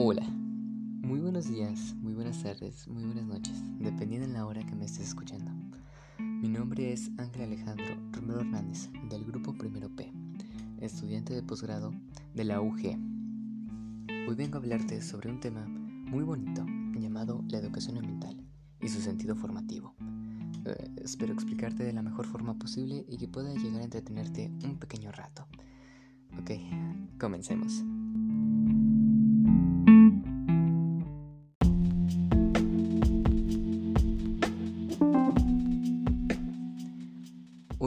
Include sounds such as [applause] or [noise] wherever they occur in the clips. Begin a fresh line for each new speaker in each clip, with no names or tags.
Hola, muy buenos días, muy buenas tardes, muy buenas noches, dependiendo de la hora que me estés escuchando. Mi nombre es Ángel Alejandro Romero Hernández, del grupo Primero P, estudiante de posgrado de la UG. Hoy vengo a hablarte sobre un tema muy bonito llamado la educación ambiental y su sentido formativo. Eh, espero explicarte de la mejor forma posible y que pueda llegar a entretenerte un pequeño rato. Ok, comencemos.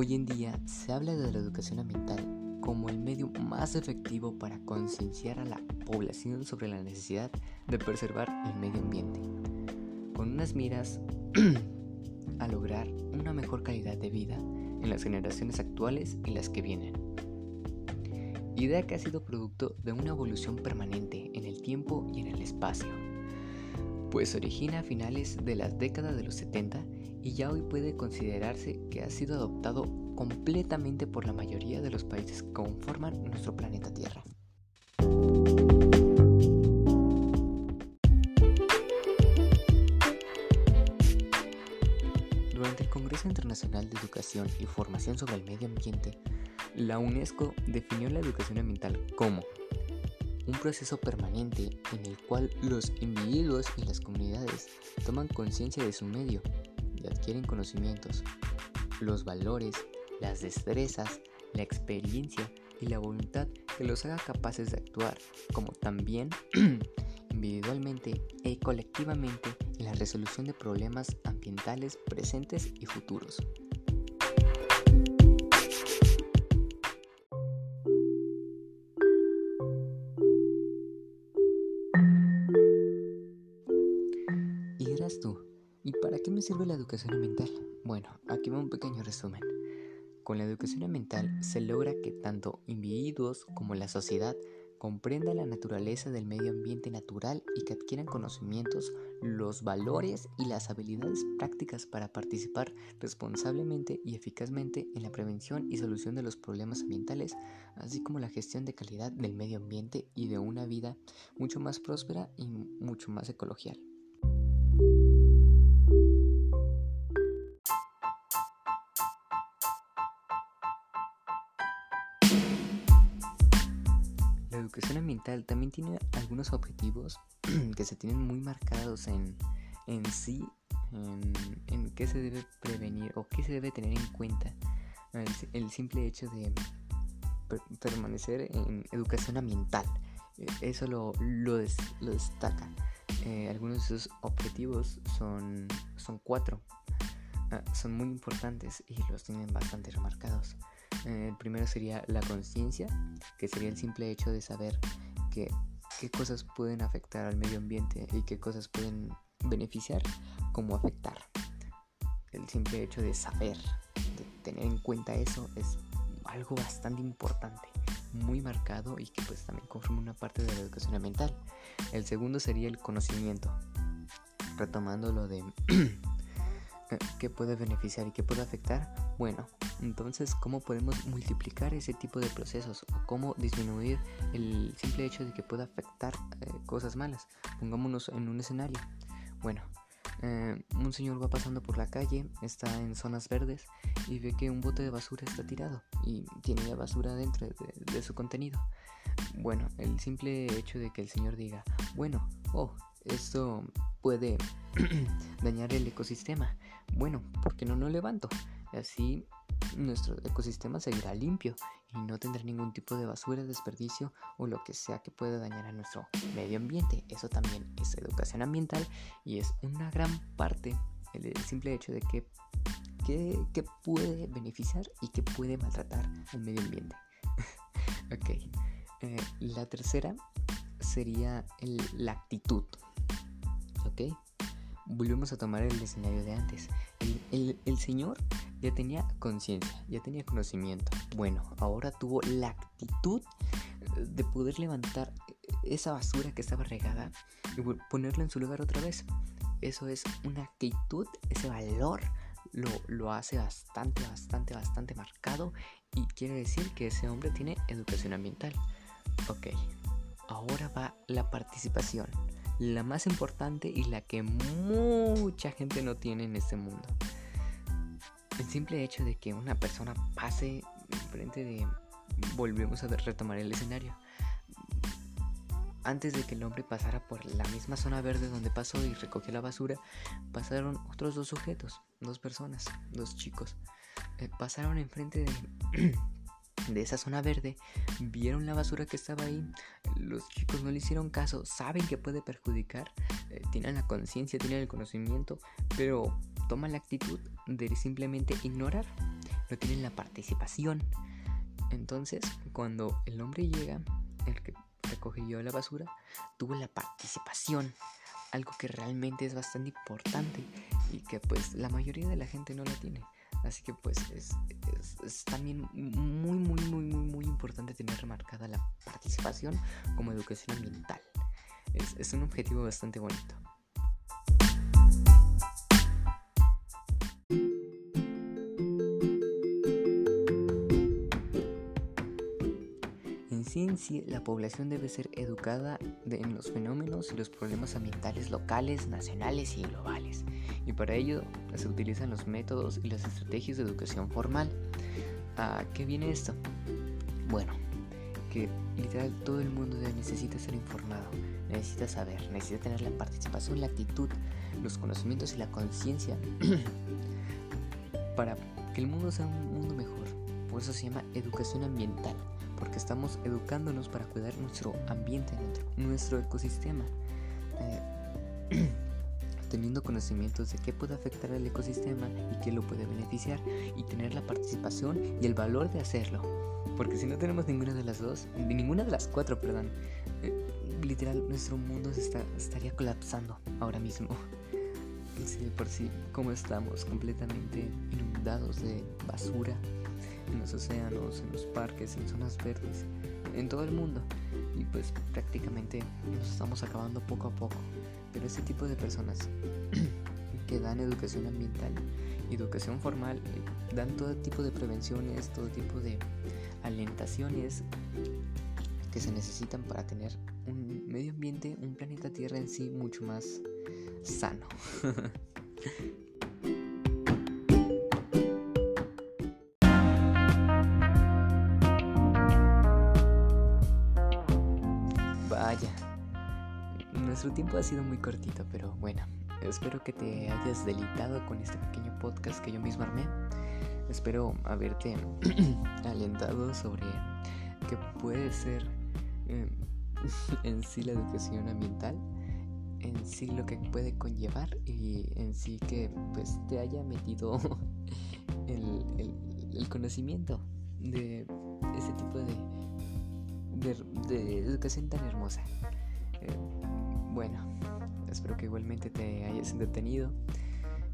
Hoy en día se habla de la educación ambiental como el medio más efectivo para concienciar a la población sobre la necesidad de preservar el medio ambiente, con unas miras [clears throat] a lograr una mejor calidad de vida en las generaciones actuales y las que vienen. Idea que ha sido producto de una evolución permanente en el tiempo y en el espacio, pues origina a finales de la década de los 70 y ya hoy puede considerarse que ha sido adoptado completamente por la mayoría de los países que conforman nuestro planeta Tierra. Durante el Congreso Internacional de Educación y Formación sobre el Medio Ambiente, la UNESCO definió la educación ambiental como un proceso permanente en el cual los individuos y las comunidades toman conciencia de su medio y adquieren conocimientos, los valores, las destrezas, la experiencia y la voluntad que los haga capaces de actuar, como también [clears throat] individualmente y colectivamente en la resolución de problemas ambientales presentes y futuros. ¿Y eras tú? ¿Y para qué me sirve la educación ambiental? Bueno, aquí va un pequeño resumen. Con la educación ambiental se logra que tanto individuos como la sociedad comprendan la naturaleza del medio ambiente natural y que adquieran conocimientos, los valores y las habilidades prácticas para participar responsablemente y eficazmente en la prevención y solución de los problemas ambientales, así como la gestión de calidad del medio ambiente y de una vida mucho más próspera y mucho más ecologial. La educación ambiental también tiene algunos objetivos [clears throat] que se tienen muy marcados en, en sí, en, qué se debe prevenir o qué se debe tener en cuenta. El, simple hecho de per permanecer en educación ambiental, e, eso lo, lo destaca. Eh, algunos de sus objetivos son, son cuatro, uh, son muy importantes y los tienen bastante remarcados. Eh, el primero sería la conciencia, que sería el simple hecho de saber que, qué cosas pueden afectar al medio ambiente y qué cosas pueden beneficiar como afectar. El simple hecho de saber, de tener en cuenta eso, es algo bastante importante, muy marcado y que pues también conforma una parte de la educación ambiental. El segundo sería el conocimiento, retomando lo de [clears throat] qué puede beneficiar y qué puede afectar. Bueno, entonces, ¿cómo podemos multiplicar ese tipo de procesos? ¿O cómo disminuir el simple hecho de que pueda afectar eh, cosas malas? Pongámonos en un escenario. Bueno, eh, un señor va pasando por la calle, está en zonas verdes y ve que un bote de basura está tirado y tiene basura dentro de, de su contenido. Bueno, el simple hecho de que el señor diga, bueno, oh, esto puede [clears throat] dañar el ecosistema. Bueno, ¿por qué no lo levanto? Así nuestro ecosistema seguirá limpio y no tendrá ningún tipo de basura, desperdicio o lo que sea que pueda dañar a nuestro medio ambiente. Eso también es educación ambiental y es una gran parte el simple hecho de que, que, puede beneficiar y que puede maltratar al medio ambiente. [laughs] ok, eh, la tercera sería el, la actitud. Ok, volvemos a tomar el escenario de antes. El, el señor ya tenía conciencia, ya tenía conocimiento. Bueno, ahora tuvo la actitud de poder levantar esa basura que estaba regada y ponerla en su lugar otra vez. Eso es una actitud, ese valor lo, lo hace bastante, bastante, bastante marcado y quiere decir que ese hombre tiene educación ambiental. Ok, ahora va la participación, la más importante y la que mucha gente no tiene en este mundo. El simple hecho de que una persona pase enfrente de... Volvemos a retomar el escenario. Antes de que el hombre pasara por la misma zona verde donde pasó y recogió la basura, pasaron otros dos sujetos, dos personas, dos chicos. Eh, pasaron enfrente de, [clears throat] de esa zona verde, vieron la basura que estaba ahí, los chicos no le hicieron caso, saben que puede perjudicar, eh, tienen la conciencia, tienen el conocimiento, pero toman la actitud de simplemente ignorar, no tienen la participación. Entonces, cuando el hombre llega, el que recogió la basura, tuvo la participación, algo que realmente es bastante importante y que pues la mayoría de la gente no la tiene. Así que pues es, también muy, muy, muy, muy, muy importante tener remarcada la participación como educación ambiental. Es, es un objetivo bastante bonito. En sí, la población debe ser educada en los fenómenos y los problemas ambientales locales, nacionales y globales. Y para ello se utilizan los métodos y las estrategias de educación formal. ¿A qué viene esto? Bueno, que literal todo el mundo necesita ser informado, necesita saber, necesita tener la participación, la actitud, los conocimientos y la conciencia [clears throat] para que el mundo sea un mundo mejor. Por eso se llama educación ambiental porque estamos educándonos para cuidar nuestro ambiente, nuestro ecosistema. Eh, [clears throat] teniendo conocimientos de qué puede afectar al ecosistema y qué lo puede beneficiar y tener la participación y el valor de hacerlo. Porque si no tenemos ninguna de las dos, ninguna de las cuatro, perdón, eh, literal nuestro mundo se está, estaría colapsando ahora mismo. Sí, por sí, como estamos completamente inundados de basura, en los océanos, en los parques, en zonas verdes, en todo el mundo. Y pues prácticamente nos estamos acabando poco a poco. Pero ese tipo de personas [clears throat] que dan educación ambiental, educación formal, eh, dan todo tipo de prevenciones, todo tipo de alentaciones que se necesitan para tener un medio ambiente, un planeta Tierra en sí mucho más sano. [laughs] Nuestro tiempo ha sido muy cortito, pero bueno, espero que te hayas deleitado con este pequeño podcast que yo mismo armé. Espero haberte [clears throat] alentado sobre qué puede ser eh, [laughs] en sí la educación ambiental, en sí lo que puede conllevar y en sí que pues te haya metido [laughs] el, conocimiento de ese tipo de, de, educación tan hermosa. Eh, bueno, espero que igualmente te hayas entretenido.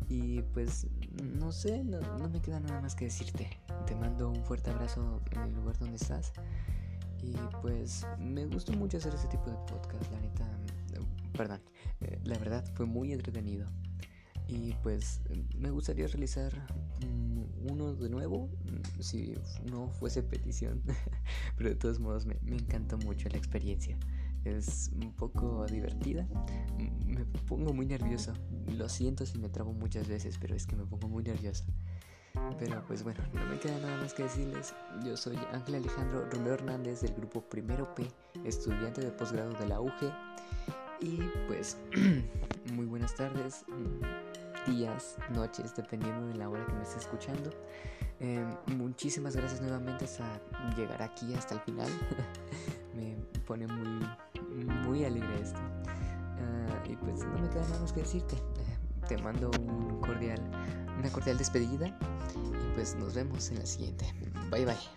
Y pues no sé, no, me queda nada más que decirte. Te mando un fuerte abrazo en el lugar donde estás. Y pues me gustó mucho hacer ese tipo de podcast, la neta. Perdón, eh, la verdad fue muy entretenido. Y pues me gustaría realizar mm, uno de nuevo, mm, si no fuese petición. [laughs] Pero de todos modos me, me encantó mucho la experiencia es un poco divertida. Me pongo muy nervioso. Lo siento si me trabo muchas veces, pero es que me pongo muy nervioso. Pero pues bueno, no me queda nada más que decirles. Yo soy Ángel Alejandro Romero Hernández del grupo Primero P, estudiante de posgrado de la UG. Y pues [clears throat] muy buenas tardes, días, noches, dependiendo de la hora que me esté escuchando. Eh, muchísimas gracias nuevamente por llegar aquí hasta el final. [laughs] me pone muy muy alegre esto. Ah, y pues no me queda nada más que decirte. te mando un cordial, una cordial despedida y pues nos vemos en la siguiente. Bye bye.